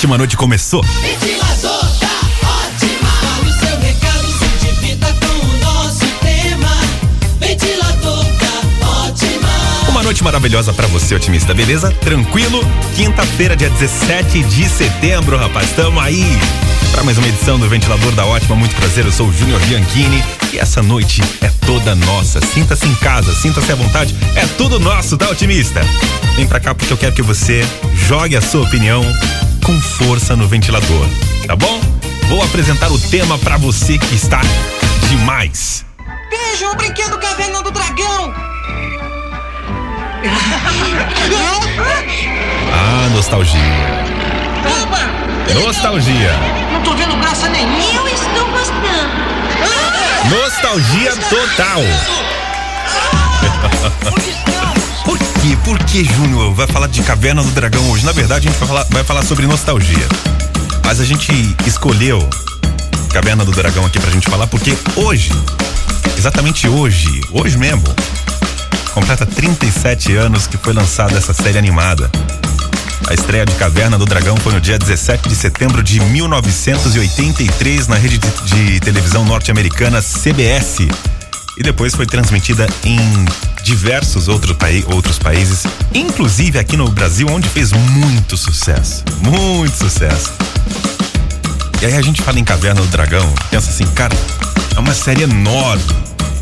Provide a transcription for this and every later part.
ótima noite começou. Uma noite maravilhosa pra você, otimista, beleza? Tranquilo? Quinta-feira, dia 17 de setembro, rapaz. Tamo aí para mais uma edição do Ventilador da Ótima. Muito prazer, eu sou o Júnior Bianchini e essa noite é toda nossa. Sinta-se em casa, sinta-se à vontade. É tudo nosso, tá, otimista? Vem pra cá porque eu quero que você jogue a sua opinião com força no ventilador, tá bom? Vou apresentar o tema pra você que está demais. Veja o brinquedo Caverna do Dragão. Ah, nostalgia. Opa! Nostalgia. Não tô vendo graça nenhuma. Eu estou gostando. Nostalgia total. Por quê? Por que, Júnior, vai falar de Caverna do Dragão hoje? Na verdade, a gente vai falar, vai falar sobre nostalgia. Mas a gente escolheu Caverna do Dragão aqui pra gente falar porque hoje, exatamente hoje, hoje mesmo, completa 37 anos que foi lançada essa série animada. A estreia de Caverna do Dragão foi no dia 17 de setembro de 1983 na rede de, de televisão norte-americana CBS. E depois foi transmitida em diversos outro pai, outros países, inclusive aqui no Brasil, onde fez muito sucesso. Muito sucesso. E aí a gente fala em Caverna do Dragão, pensa assim, cara, é uma série enorme,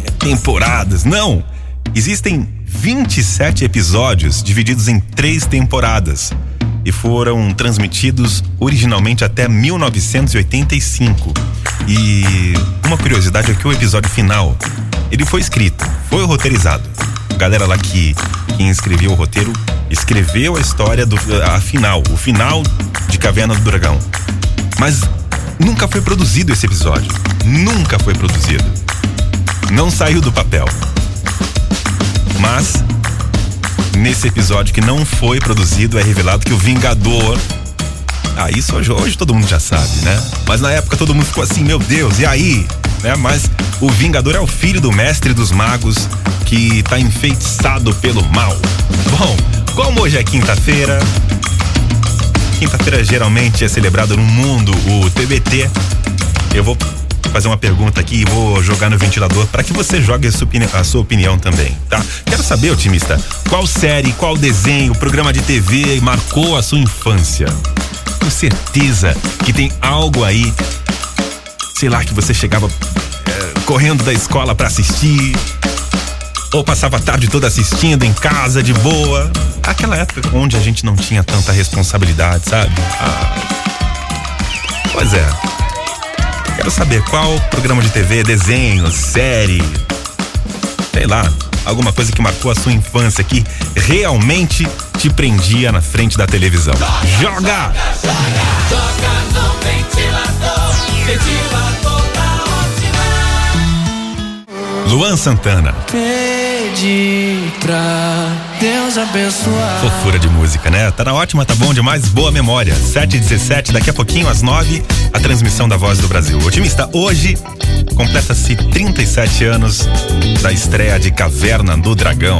é temporadas. Não! Existem 27 episódios divididos em três temporadas e foram transmitidos originalmente até 1985. E uma curiosidade é que o episódio final, ele foi escrito, foi roteirizado. A galera lá que, que escreveu o roteiro escreveu a história do a final, o final de Caverna do Dragão. Mas nunca foi produzido esse episódio. Nunca foi produzido. Não saiu do papel. Mas nesse episódio que não foi produzido é revelado que o Vingador ah, isso hoje, hoje todo mundo já sabe, né? Mas na época todo mundo ficou assim, meu Deus, e aí? Né? Mas o Vingador é o filho do mestre dos magos que tá enfeitiçado pelo mal. Bom, como hoje é quinta-feira, quinta-feira geralmente é celebrado no mundo o TBT. Eu vou fazer uma pergunta aqui e vou jogar no ventilador para que você jogue a sua, opinião, a sua opinião também, tá? Quero saber, otimista, qual série, qual desenho, programa de TV marcou a sua infância? Tenho certeza que tem algo aí, sei lá, que você chegava é, correndo da escola para assistir, ou passava a tarde toda assistindo em casa, de boa. Aquela época onde a gente não tinha tanta responsabilidade, sabe? Ah. Pois é. Quero saber qual programa de TV, desenho, série, sei lá, alguma coisa que marcou a sua infância que realmente te prendia na frente da televisão. Joga! Joga no ventilador. Ventilador da. Luan Santana. Pra Deus abençoar. Fofura de música, né? Tá na ótima, tá bom demais, boa memória. 7 e 17 daqui a pouquinho, às 9, a transmissão da Voz do Brasil. Otimista, hoje completa-se 37 anos da estreia de Caverna do Dragão.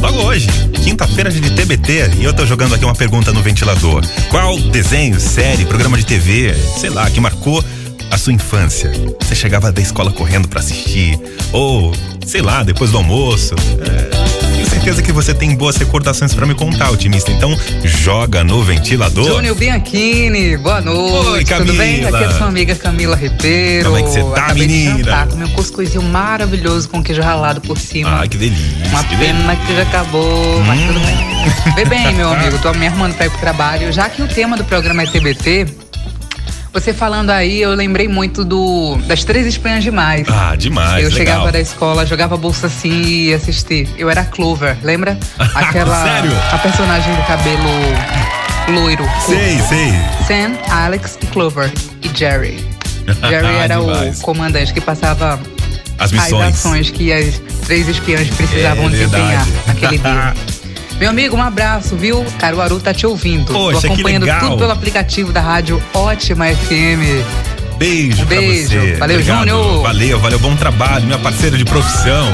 Logo hoje, quinta-feira de TBT, e eu tô jogando aqui uma pergunta no ventilador. Qual desenho, série, programa de TV, sei lá, que marcou a sua infância? Você chegava da escola correndo pra assistir, ou, sei lá, depois do almoço. É, tenho certeza que você tem boas recordações pra me contar, otimista. Então, joga no ventilador. Júnior Bianchini, boa noite. Oi, Tudo bem? Camila. Aqui é sua amiga Camila Ribeiro. Como é que você tá, Acabei menina? De jantar, comi um cuscuzinho maravilhoso com queijo ralado por cima. Ah, que delícia. Uma que pena que já acabou, mas Hum. tudo bem. Vê bem, meu amigo, tô me arrumando pra ir pro trabalho. Já que o tema do programa é TBT, você falando aí, eu lembrei muito do das Três Espanhas Demais. Ah, demais, Eu legal. chegava da escola, jogava bolsa assim e ia assistir. Eu era a Clover, lembra? Aquela. Sério? A personagem do cabelo loiro. Sei, curto. sei. Sam, Alex e Clover. E Jerry. Jerry era Demais. o comandante que passava As as missões. ações que as três espiãs precisavam É desempenhar naquele dia. Meu amigo, um abraço, viu? Caruaru tá te ouvindo. Poxa, Tô que acompanhando legal. tudo pelo aplicativo da rádio Ótima FM. Beijo, pra Beijo. você. Valeu, Obrigado. Júnior. Valeu, valeu, bom trabalho, minha parceira de profissão.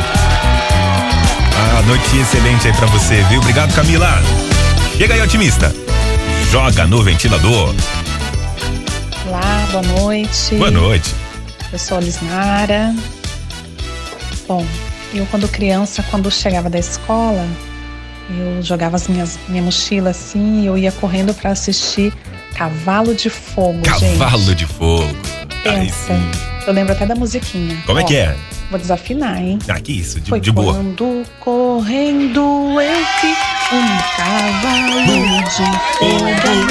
Ah, noite excelente aí pra você, viu? Obrigado, Camila. Chega aí, otimista. Joga no ventilador. Olá, boa noite. Boa noite. Eu sou a Lisnara. Bom, eu quando criança, quando chegava da escola, eu jogava as minhas minha mochila assim e eu ia correndo para assistir Cavalo de Fogo, Cavalo gente. de fogo. Pensa. sim. Eu lembro até da musiquinha. Como é Ó, que é? Vou desafinar, hein? Ah, que isso, de, Foi de boa. quando correndo eu vi um cavalo de fogo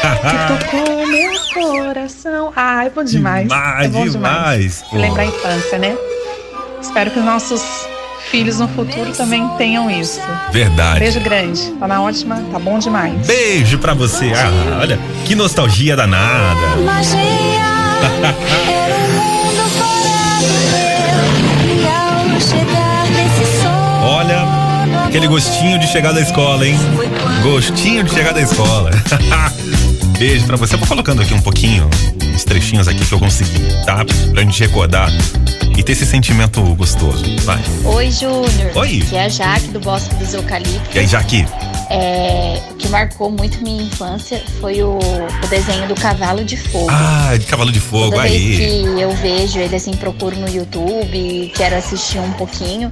que tocou meu coração. Ai, bom demais. Demais, é bom demais, pô. Lembrar a infância, né? Espero que os nossos filhos no futuro também tenham isso. Verdade. Beijo grande. Tá na ótima, tá bom demais. Beijo pra você. Ah, olha, que nostalgia danada. Magia Olha, aquele gostinho de chegar da escola, hein? Gostinho de chegar da escola. Beijo pra você. Eu vou colocando aqui um pouquinho, uns trechinhos aqui que eu consegui, tá? Pra gente recordar e ter esse sentimento gostoso. Vai. Oi, Júnior. Oi. Que é a Jaque do Bosque dos Eucaliptos. E aí, Jaque? É, o que marcou muito minha infância foi o, o desenho do Cavalo de Fogo. Ah, de cavalo de fogo, Toda vez aí. que eu vejo ele assim, procuro no YouTube, quero assistir um pouquinho,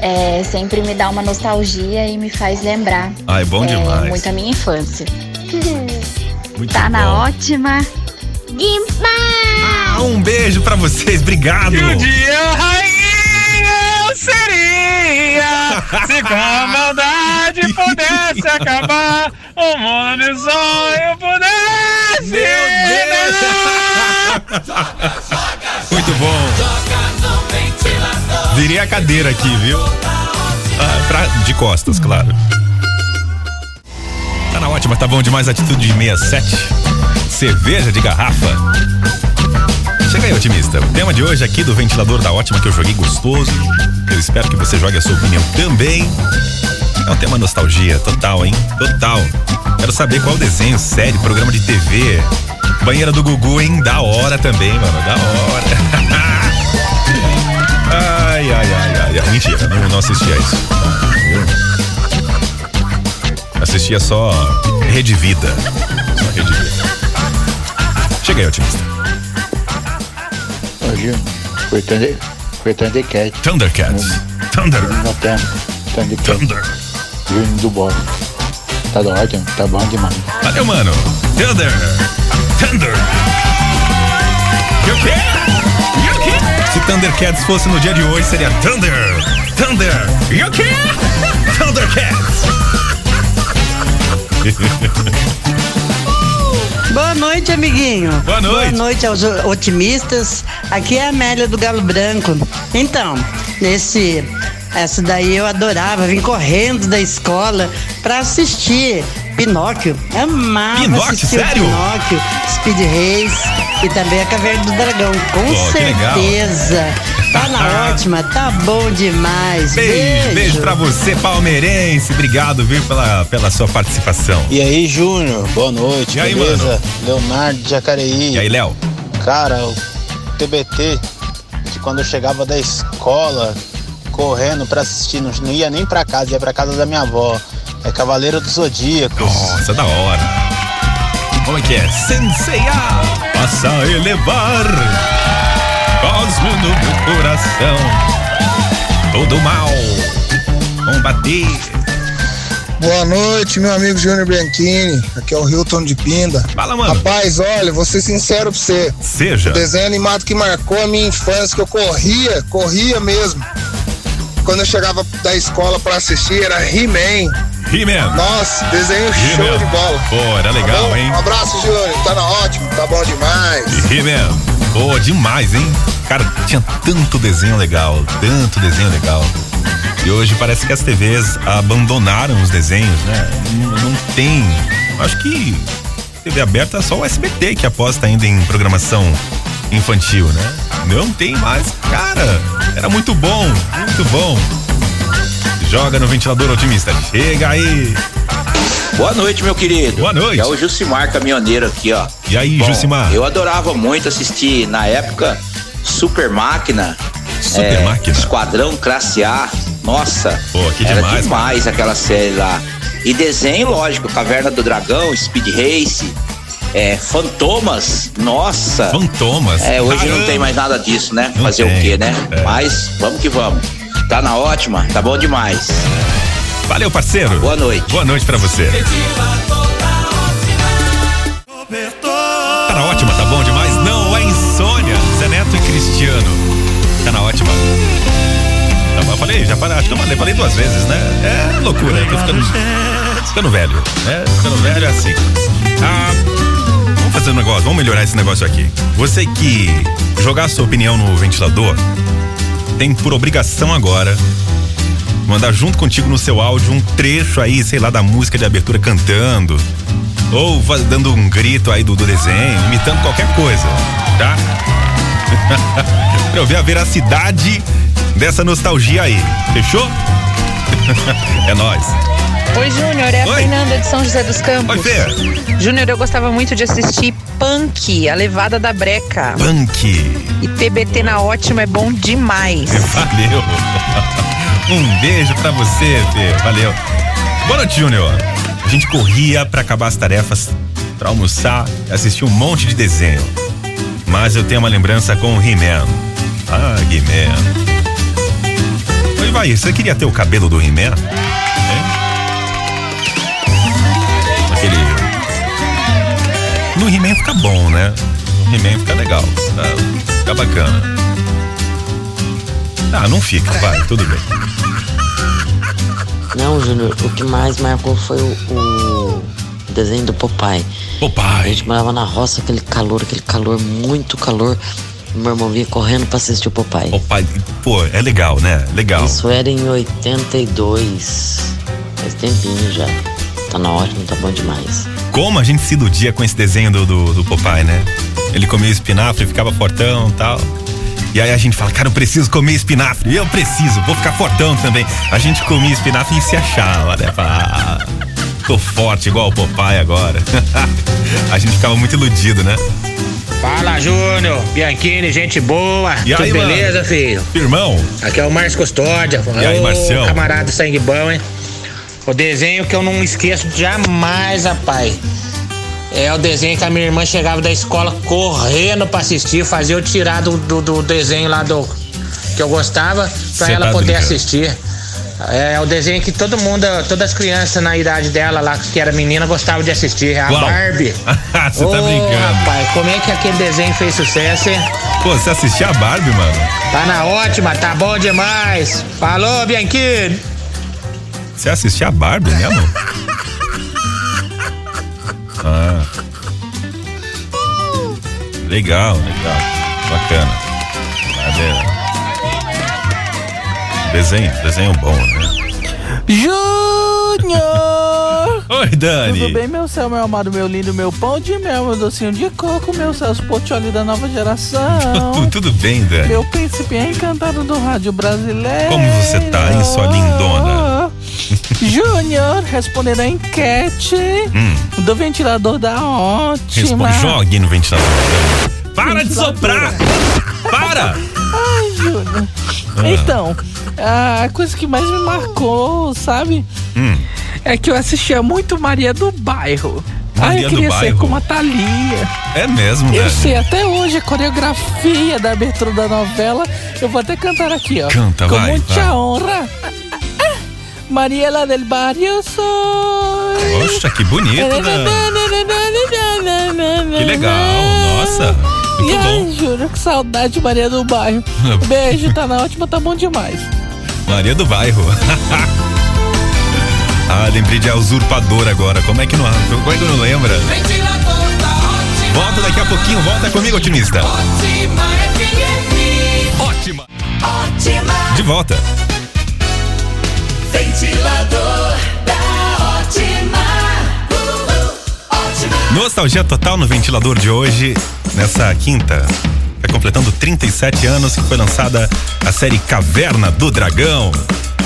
é, sempre me dá uma nostalgia e me faz lembrar. Ah, é bom é, demais. Muito a minha infância. Muito Tá na bom. Ótima. Ah, um beijo pra vocês, obrigado. dia rainha eu seria Se com a maldade pudesse acabar O mundo de sonho pudesse Muito bom. Virei a cadeira aqui, viu? Ah, pra- de costas, claro. Ótima, tá bom demais. Atitude 67. Cerveja de garrafa. Chega aí, otimista. O tema de hoje aqui do ventilador da ótima que eu joguei gostoso. Eu espero que você jogue a sua opinião também. É um tema nostalgia, total, hein? Total. Quero saber qual desenho, série, programa de TV. Banheira do Gugu, hein? Da hora também, mano. Da hora. ai, ai, ai, ai, ai. Mentira, não, não assistia isso. Assistia só Rede Vida. Só Rede Vida. Chega aí, otimista. Hoje foi Thunder, foi Thundercat. Thundercats. Thunder. Na terra. Thundercat. Thunder. Vindo do bolo. Tá da ótimo, tá bom demais. Valeu, mano. Thunder. Thunder. Quê? E o quê? Se Thundercats fosse no dia de hoje, seria Thunder. Thunder. O quê? Thundercats. Boa noite, amiguinho. Boa noite. Boa noite aos otimistas. Aqui é a Amélia do Galo Branco. Então, nesse. Essa daí eu adorava, vim correndo da escola pra assistir Pinóquio. Amava Pinóquio, sério? o Pinóquio, Speed Race e também a Caverna do Dragão. Com legal. certeza. Tá na ótima, tá bom demais. Beijo, beijo pra você, palmeirense. Obrigado, viu, pela, pela sua participação. E aí, Júnior, boa noite, E aí, beleza? mano? Leonardo de Jacareí. E aí, Léo? Cara, o TBT, de quando eu chegava da escola, correndo pra assistir, não, não ia nem pra casa, ia pra casa da minha avó. É Cavaleiro dos Zodíacos. Nossa, da hora. Como é que é? Senseiya, passa a elevar cosmo no meu coração. Todo mal, combater. Boa noite, meu amigo Júnior Bianchini. Aqui é o Hilton de Pinda. Fala, mano. Rapaz, olha, vou ser sincero pra você. Seja. O desenho animado que marcou a minha infância, que eu corria, corria mesmo. Quando eu chegava da escola pra assistir, era He-Man. He-Man. Nossa, desenho show He-Man. de bola. Pô, era legal, Tá hein? Um abraço, Júnior. Tá na ótimo, tá bom demais. He-Man. Pô, demais, hein? Cara, tinha tanto desenho legal, tanto desenho legal. E hoje parece que as TVs abandonaram os desenhos, né? Não, não tem. Acho que TV aberta é só o SBT que aposta ainda em programação infantil, né? Não tem mais. Cara, era muito bom, muito bom. Joga no ventilador otimista. Chega aí. Boa noite, meu querido. Boa noite. É o Jucimar Caminhoneiro aqui, ó. E aí, Bom, Jucimar? Eu adorava muito assistir, na época, Super Máquina. Super é, Máquina? Esquadrão Classe A. Nossa. Pô, que era demais, demais aquela série lá. E desenho, lógico, Caverna do Dragão, Speed Race. é, fantomas, nossa. Fantomas? É, hoje Caramba. não tem mais nada disso, né? Não Fazer tem, o quê, né? é. Mas vamos que vamos. Tá na ótima, tá bom demais. Valeu, parceiro. Boa noite. Boa noite pra você. Tá na ótima, tá bom demais? Não, é insônia. Zé Neto e Cristiano. Tá na ótima. Tá Eu falei, já falei, acho que eu falei, falei duas vezes, né? É loucura, tô ficando, ficando velho, né? Ficando velho é assim. Ah, vamos fazer um negócio, vamos melhorar esse negócio aqui. Você que jogar sua opinião no ventilador, tem por obrigação agora mandar junto contigo no seu áudio um trecho aí, sei lá, da música de abertura cantando. Ou dando um grito aí do, do desenho, imitando qualquer coisa, tá? pra eu ver a veracidade dessa nostalgia aí. Fechou? é nóis. Oi, Júnior, é a Oi. Fernanda de São José dos Campos. Oi, Fê. Júnior, eu gostava muito de assistir Punk, a levada da breca. Punk. E TBT na ótima é bom demais. Valeu. Um beijo pra você, Fê. Valeu. Boa noite, Júnior. A gente corria pra acabar as tarefas, pra almoçar, assistir um monte de desenho. Mas eu tenho uma lembrança com o He-Man. Ah, He-Man. Oi, vai, você queria ter o cabelo do He-Man? Hein? No He-Man fica bom, né? No He-Man fica legal. Fica, fica bacana. Ah, não fica, vai, tudo bem. Não, Júnior, o que mais marcou foi o, o desenho do Popeye. Popeye. A gente morava na roça, aquele calor, aquele calor, muito calor. Meu irmão vinha correndo pra assistir o Popeye. Popeye, pô, é legal, né? Legal. Isso era em 82. Faz tempinho já. Tá na ótima, tá bom demais. Como a gente se iludia com esse desenho do, do, do Popeye, né? Ele comia espinafre, ficava fortão e tal. E aí a gente fala, cara, eu preciso comer espinafre. Eu preciso, vou ficar fortão também. A gente comia espinafre e se achava, né? Fala, ah, tô forte igual o Popeye agora. a gente ficava muito iludido, né? Fala, Júnior. Bianchini, gente boa. E aí, Tudo mano? beleza, filho? Irmão. Aqui é o Márcio Custódia. E aí, Marcião? Camarada sangue bom, hein? O desenho que eu não esqueço jamais, rapaz. É o desenho que a minha irmã chegava da escola correndo pra assistir, fazia eu tirar do, do, do desenho lá do que eu gostava pra Cê ela tá poder brincando. assistir. É o desenho que todo mundo, todas as crianças na idade dela lá, que era menina, gostavam de assistir. É a Qual? Barbie. Você tá Ô, brincando. rapaz, como é que aquele desenho fez sucesso, hein? Pô, você assistia a Barbie, mano? Tá na ótima, tá bom demais. Falou, Bianchini. Você assistia a Barbie mesmo? Ah. Legal, legal. Bacana. Barbie é- Desenho, desenho bom, né? Júnior! Oi, Dani. Tudo bem, meu céu, meu amado, meu lindo, meu pão de mel, meu docinho de coco, meu Celso Portioli da nova geração. Tu- Tudo bem, Dani? Meu príncipe encantado do rádio brasileiro. Como você tá, hein, sua lindona? Júnior, respondendo a enquete Hum, do ventilador da ótima. responde, jogue no ventilador. Para de soprar! Para! Ai, Júnior. Ah. Então, a coisa que mais me marcou, sabe? Hum, É que eu assistia muito Maria do Bairro. Ai, Maria eu do queria ser como a Thalia. é mesmo, Eu Dani. sei até hoje a coreografia da abertura da novela. Eu vou até cantar aqui, ó. Canta, Com vai, muita vai. honra. Mariela del Barrio soy. Poxa, que bonito, Dani. Que legal, nossa. Muito e bom. ai, juro, que saudade, Maria do Bairro. Beijo, tá na ótima, tá bom demais. Maria do Bairro. ah, lembrei de A Usurpadora agora. Como é que não, como é que não lembra? Volta daqui a pouquinho, volta comigo, otimista. Ótima FM. Ótima. Ótima. De volta. Nostalgia total no ventilador de hoje, nessa quinta. Vai completando 37 anos que foi lançada a série Caverna do Dragão.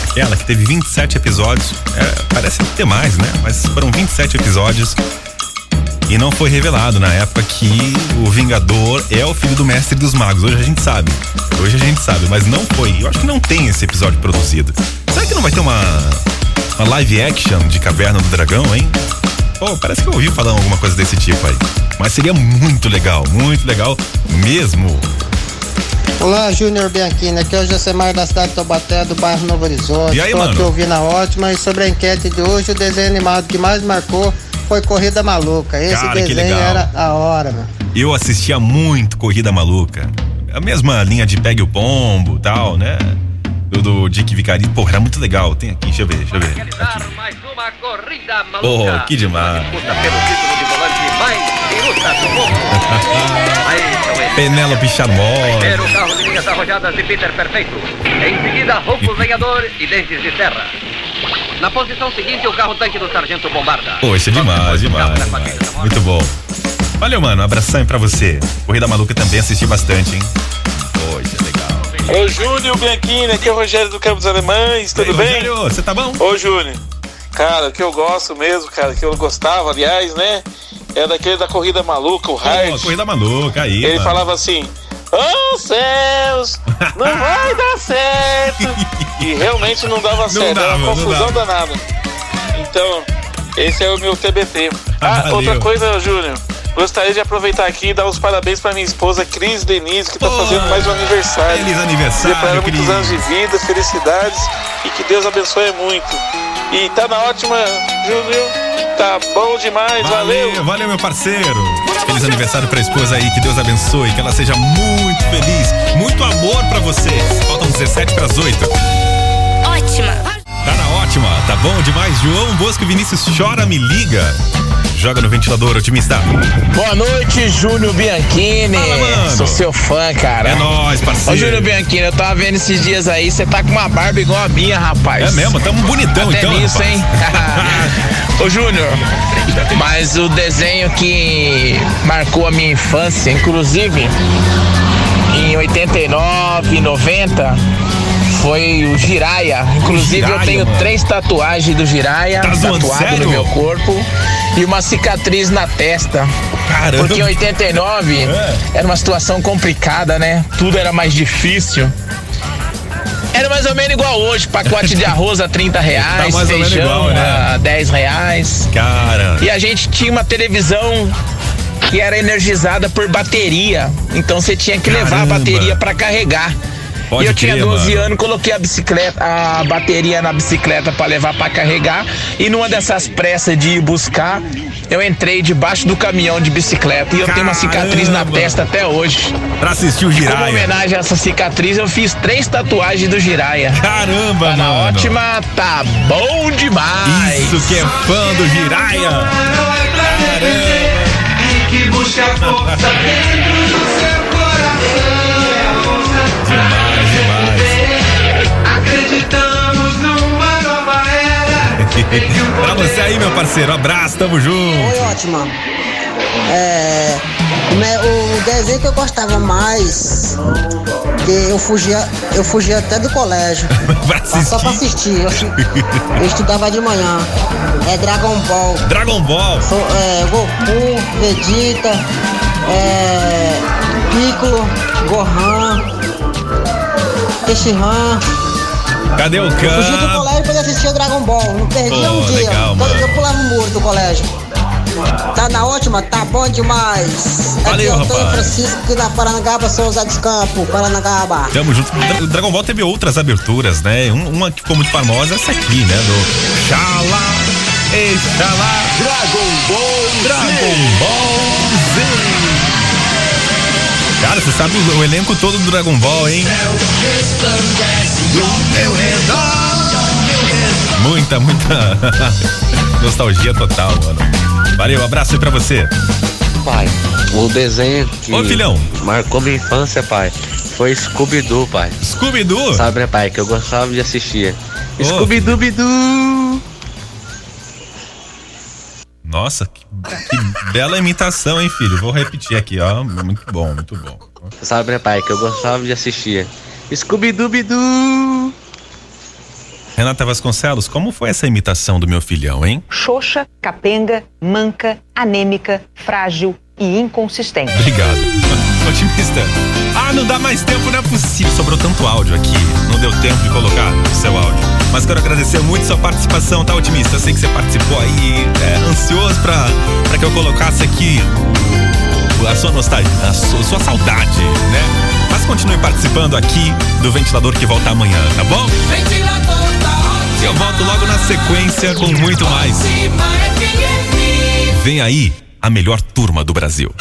Aquela que teve 27 episódios. É, parece ter mais, né? Mas foram 27 episódios. E não foi revelado na época que o Vingador é o filho do Mestre dos Magos. Hoje a gente sabe. Hoje a gente sabe, mas não foi. Eu acho que não tem esse episódio produzido. Será que não vai ter uma, uma live action de Caverna do Dragão, hein? Pô, parece que eu ouvi falar alguma coisa desse tipo aí. Mas seria muito legal, muito legal mesmo. Olá, Júnior Bianchini. Aqui é o Josemar da cidade de Taubaté, do bairro Novo Horizonte. E aí, Tô mano? aqui ouvindo a ótima. E sobre a enquete de hoje, o desenho animado que mais marcou foi Corrida Maluca. Esse Cara, que desenho legal. era a hora, mano. Eu assistia muito Corrida Maluca. A mesma linha de Pegue o Pombo tal, né? Do, do Dick Vicari. Pô, era muito legal. Tem aqui, deixa eu ver, deixa eu ver. Aqui. Mais uma corrida maluca. que demais. Penélope Charmosa. Primeiro carro de linhas arrojadas de Peter Perfeito. Em seguida, Rouco Lenhador e Dentes de Serra. Na posição seguinte, o carro tanque do Sargento Bombarda. Pô, isso é demais, demais, demais. Muito bom. Valeu, mano. Um abração aí pra você. Corrida Maluca também assisti bastante, hein? Ô Júnior Bianchini, aqui é o Rogério do Campo dos Alemães, tudo aí, bem? Rogério, você tá bom? Ô Júnior, cara, o que eu gosto mesmo, cara, que eu gostava, aliás, né? É daquele da corrida maluca, o Hard. Pô, Corrida Maluca aí, Ele mano. falava assim: Oh céus, não vai dar certo. E realmente não dava certo, era dava, uma não confusão dava. danada. Então, esse é o meu TBT. Ah, Valeu. outra coisa, Júnior. Gostaria de aproveitar aqui e dar os parabéns pra minha esposa Cris Denise, que tá fazendo mais um aniversário. Feliz aniversário, pra ela muitos Cris. anos de vida, felicidades e que Deus abençoe muito. E tá na ótima, Júnior. Tá bom demais, valeu. Valeu, valeu, meu parceiro. Feliz aniversário pra esposa aí, que Deus abençoe, que ela seja muito feliz. Muito amor pra você. Faltam 17 pras 8. Ótima. Tá na ótima, tá bom demais. João Bosco e Vinícius chora, me liga. Joga no ventilador, otimista. Boa noite, Júnior Bianchini. Fala. Sou seu fã, cara. É nóis, parceiro. Ô, Júnior Bianchini, eu tava vendo esses dias aí, você tá com uma barba igual a minha, rapaz. É mesmo? Tamo bonitão Até então, nisso, rapaz. hein? Ô, Júnior, mas o desenho que marcou a minha infância, inclusive em 89, 90, foi o Jiraya. Inclusive Jiraya, eu tenho mano. três tatuagens do Jiraya Tá tatuado no meu corpo e uma cicatriz na testa. Caramba. Porque em 89 É. era uma situação complicada, né? Tudo era mais difícil. Era mais ou menos igual hoje, pacote de arroz a 30 reais, Tá ou menos feijão igual, né? a 10 reais. Cara. E a gente tinha uma televisão que era energizada por bateria. Então você tinha que levar a Caramba. bateria pra carregar. Pode e eu tinha crer, 12 mano. anos, coloquei a bicicleta, a bateria na bicicleta pra levar pra carregar. E numa dessas pressas de ir buscar, eu entrei debaixo do caminhão de bicicleta e eu tenho uma cicatriz na Caramba. testa até hoje. Pra assistir o Como Jiraya. homenagem a essa cicatriz, eu fiz três tatuagens do Jiraya. Caramba, Tá na mano. ótima, tá bom demais. Isso que é fã do Jiraya. Que busca força dentro do seu coração. Acreditamos numa nova era. pra você aí, meu parceiro. Abraço, tamo junto. Oi, ótima. É, o desenho que eu gostava mais, que eu fugia, eu fugia até do colégio. Pra Só pra assistir. Eu, eu estudava de manhã. É Dragon Ball. Dragon Ball. Sou, é, Goku, Vegeta, é, Piccolo, Gohan, Tenshinhan. Cadê o Eu fugia do colégio pra assistir o Dragon Ball. Não perdia Pô, um dia. legal, Todo dia eu pulava o muro do colégio. Tá na ótima, tá bom demais. Valeu, Aqui é o Antônio rapaz. Francisco na Paranagaba, São José dos Campos, Paranagaba. Tamo junto. O Dragon Ball teve outras aberturas, né? Um- Uma que ficou muito famosa é essa aqui, né? Do Xalá, Exalá. Dragon Ball Dragon Ball Z. Cara, você sabe o, o elenco todo do Dragon Ball, hein? Muita, muita nostalgia total, mano. Valeu, abraço aí pra você. Pai, o desenho que Ô, filhão. marcou minha infância, pai, foi Scooby-Doo, pai. Scooby-Doo? Sabe, né, pai, que eu gostava de assistir. Scooby-Doo-Doo! Nossa, que, que bela imitação, hein, filho? Vou repetir aqui, ó. Muito bom, muito bom. Sabe, né, pai, que eu gostava de assistir. Scooby-Doo-Doo! Renata Vasconcelos, como foi essa imitação do meu filhão, hein? Xoxa, capenga, manca, anêmica, frágil e inconsistente. Obrigado. Otimista. Ah, não dá mais tempo, não é possível. Sobrou tanto áudio aqui. Não deu tempo de colocar o seu áudio. Mas quero agradecer muito sua participação, tá, otimista? Eu sei que você participou aí, é, ansioso pra, pra que eu colocasse aqui a sua nostalgia, a sua, sua saudade, né? Mas continue participando aqui do ventilador que volta amanhã, tá bom? Ventilador da Eu volto logo na sequência com muito mais. FM. Vem aí a melhor turma do Brasil.